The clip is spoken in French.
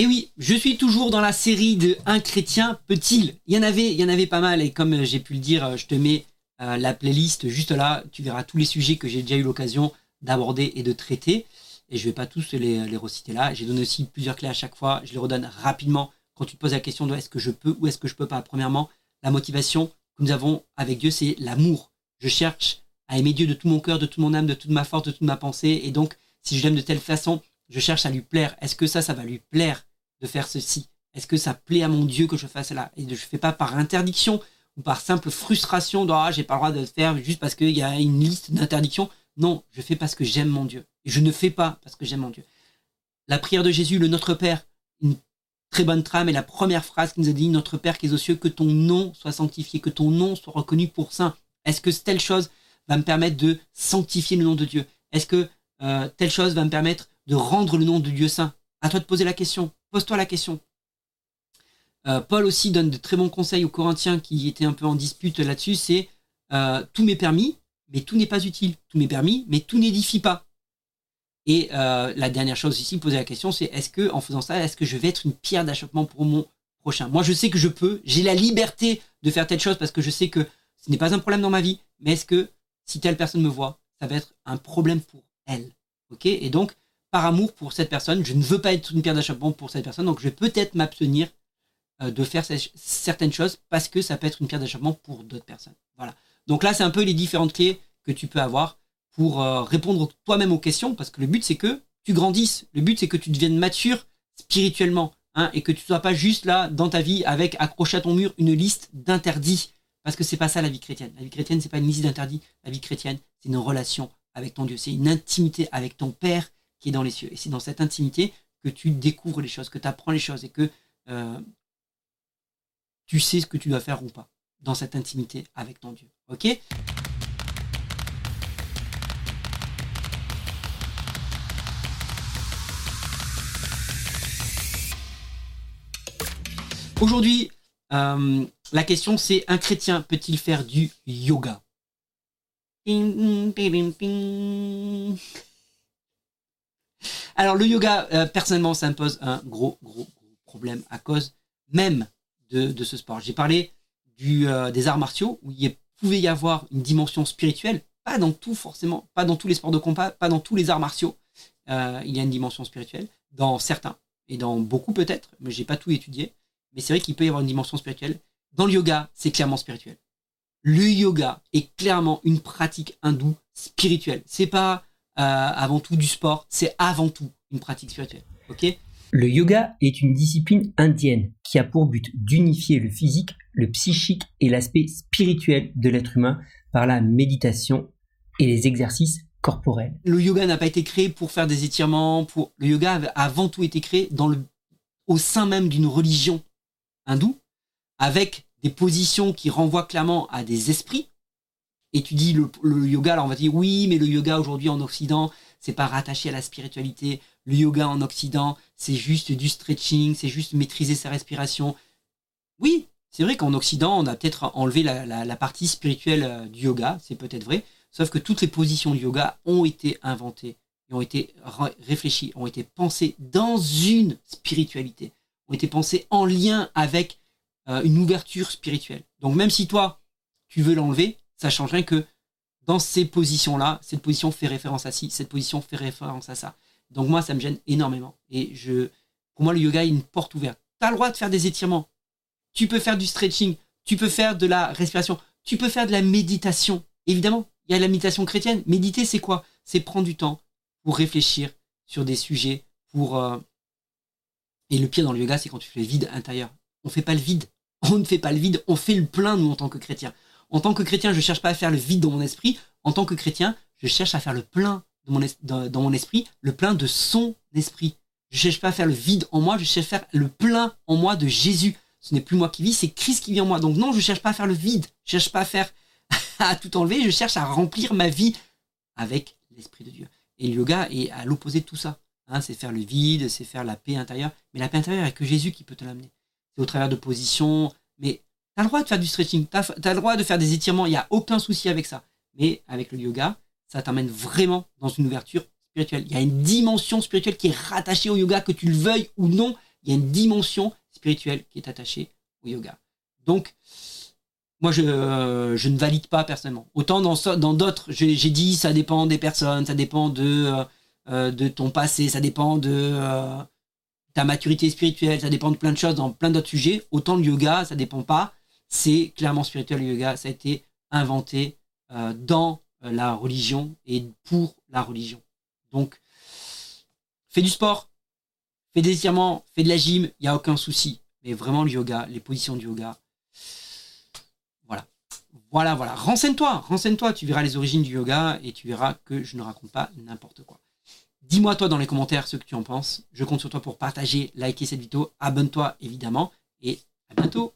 Et oui, je suis toujours dans la série de Un chrétien peut-il? Il y en avait, il y en avait pas mal et comme j'ai pu le dire, je te mets euh, la playlist juste là, tu verras tous les sujets que j'ai déjà eu l'occasion d'aborder et de traiter. Et je vais pas tous les, les reciter là. J'ai donné aussi plusieurs clés à chaque fois. Je les redonne rapidement quand tu te poses la question de est-ce que je peux ou est-ce que je peux pas. Premièrement, la motivation que nous avons avec Dieu, c'est l'amour. Je cherche à aimer Dieu de tout mon cœur, de toute mon âme, de toute ma force, de toute ma pensée. Et donc, si je l'aime de telle façon, je cherche à lui plaire. Est-ce que ça, ça va lui plaire? De faire ceci Est-ce que ça plaît à mon Dieu que je fasse cela Et je ne fais pas par interdiction ou par simple frustration de ah, j'ai pas le droit de le faire juste parce qu'il y a une liste d'interdictions. Non, je fais parce que j'aime mon Dieu. Et je ne fais pas parce que j'aime mon Dieu. La prière de Jésus, le Notre Père, une très bonne trame et la première phrase qui nous a dit Notre Père qui est aux cieux, que ton nom soit sanctifié, que ton nom soit reconnu pour saint. Est-ce que telle chose va me permettre de sanctifier le nom de Dieu? Est-ce que euh, telle chose va me permettre de rendre le nom de Dieu saint? À toi de poser la question. Pose-toi la question. Euh, Paul aussi donne de très bons conseils aux Corinthiens qui étaient un peu en dispute là-dessus. C'est euh, tout m'est permis, mais tout n'est pas utile. Tout m'est permis, mais tout n'édifie pas. Et la dernière chose ici, poser la question, c'est est-ce que en faisant ça, est-ce que je vais être une pierre d'achoppement pour mon prochain? Moi, je sais que je peux, j'ai la liberté de faire telle chose parce que je sais que ce n'est pas un problème dans ma vie, mais est-ce que si telle personne me voit, ça va être un problème pour elle? Ok? Et donc, par amour pour cette personne, je ne veux pas être une pierre d'achoppement pour cette personne, donc je vais peut-être m'abstenir euh, de faire certaines choses parce que ça peut être une pierre d'achoppement pour d'autres personnes. Voilà. Donc là, c'est un peu les différentes clés que tu peux avoir pour euh, répondre toi-même aux questions, parce que le but, c'est que tu grandisses. Le but, c'est que tu deviennes mature spirituellement, hein, et que tu ne sois pas juste là dans ta vie avec accroché à ton mur une liste d'interdits parce que c'est pas ça la vie chrétienne. La vie chrétienne, c'est pas une liste d'interdits. La vie chrétienne, c'est une relation avec ton Dieu. C'est une intimité avec ton Père qui est dans les cieux. Et c'est dans cette intimité que tu découvres les choses, que tu apprends les choses et que euh, tu sais ce que tu dois faire ou pas dans cette intimité avec ton Dieu. Ok? Aujourd'hui, euh, la question c'est un chrétien peut-il faire du yoga? Alors le yoga, euh, personnellement, ça me pose un gros, gros, problème à cause même de, ce sport. J'ai parlé euh, des arts martiaux où il pouvait y avoir une dimension spirituelle, pas dans tout forcément, pas dans tous les sports de combat, pas dans tous les arts martiaux. il y a une dimension spirituelle dans certains et dans beaucoup peut-être, mais j'ai pas tout étudié mais c'est vrai qu'il peut y avoir une dimension spirituelle. Dans le yoga, c'est clairement spirituel. Le yoga est clairement une pratique hindoue spirituelle. C'est pas euh, avant tout du sport, c'est avant tout une pratique spirituelle. Ok? Le yoga est une discipline indienne qui a pour but d'unifier le physique, le psychique et l'aspect spirituel de l'être humain par la méditation et les exercices corporels. Le yoga n'a pas été créé pour faire des étirements. Pour le yoga a avant tout été créé dans le au sein même d'une religion hindou, avec des positions qui renvoient clairement à des esprits. Et tu dis le, yoga, alors on va dire oui, mais le yoga aujourd'hui en Occident, c'est pas rattaché à la spiritualité. Le yoga en Occident, c'est juste du stretching, c'est juste maîtriser sa respiration. Oui, c'est vrai qu'en Occident, on a peut-être enlevé la, partie spirituelle euh, du yoga, c'est peut-être vrai, sauf que toutes les positions du yoga ont été inventées, ont été réfléchies, ont été pensées dans une spiritualité ont été pensés en lien avec euh, une ouverture spirituelle. Donc même si toi, tu veux l'enlever, ça changerait que dans ces positions-là, cette position fait référence à ci, cette position fait référence à ça. Donc moi, ça me gêne énormément. Et je, pour moi, le yoga est une porte ouverte. Tu as le droit de faire des étirements. Tu peux faire du stretching. Tu peux faire de la respiration. Tu peux faire de la méditation. Évidemment, il y a la méditation chrétienne. Méditer, c'est quoi? C'est prendre du temps pour réfléchir sur des sujets, pour euh, et le pire dans le yoga, c'est quand tu fais le vide intérieur. On ne fait pas le vide. On ne fait pas le vide, on fait le plein, nous, en tant que chrétien. En tant que chrétien, je ne cherche pas à faire le vide dans mon esprit. En tant que chrétien, je cherche à faire le plein dans, mon esprit, le plein de son esprit. Je ne cherche pas à faire le vide en moi, je cherche à faire le plein en moi de Jésus. Ce n'est plus moi qui vis, c'est Christ qui vit en moi. Donc non, je ne cherche pas à faire le vide. Je ne cherche pas à faire à tout enlever. Je cherche à remplir ma vie avec l'esprit de Dieu. Et le yoga est à l'opposé de tout ça. Hein, c'est faire le vide, c'est faire la paix intérieure. Mais la paix intérieure, il n'y a que Jésus qui peut te l'amener. C'est au travers de positions. Mais le droit de faire du stretching, tu as, le droit de faire des étirements, il n'y a aucun souci avec ça. Mais avec le yoga, ça t'amène vraiment dans une ouverture spirituelle. Il y a une dimension spirituelle qui est rattachée au yoga, que tu le veuilles ou non. il y a une dimension spirituelle qui est attachée au yoga. Donc, moi, je, je ne valide pas personnellement. Autant dans d'autres, j'ai dit, ça dépend des personnes, ça dépend de, euh, de ton passé, ça dépend de euh, ta maturité spirituelle, ça dépend de plein de choses dans plein d'autres sujets. Autant le yoga, ça dépend pas. C'est clairement spirituel le yoga. Ça a été inventé euh, dans la religion et pour la religion. Donc, fais du sport, fais des étirements, fais de la gym, il n'y a aucun souci. Mais vraiment le yoga, les positions du yoga, voilà. Voilà, voilà. Renseigne-toi, renseigne-toi, tu verras les origines du yoga et tu verras que je ne raconte pas n'importe quoi. Dis-moi toi dans les commentaires ce que tu en penses. Je compte sur toi pour partager, liker cette vidéo, abonne-toi évidemment et à bientôt.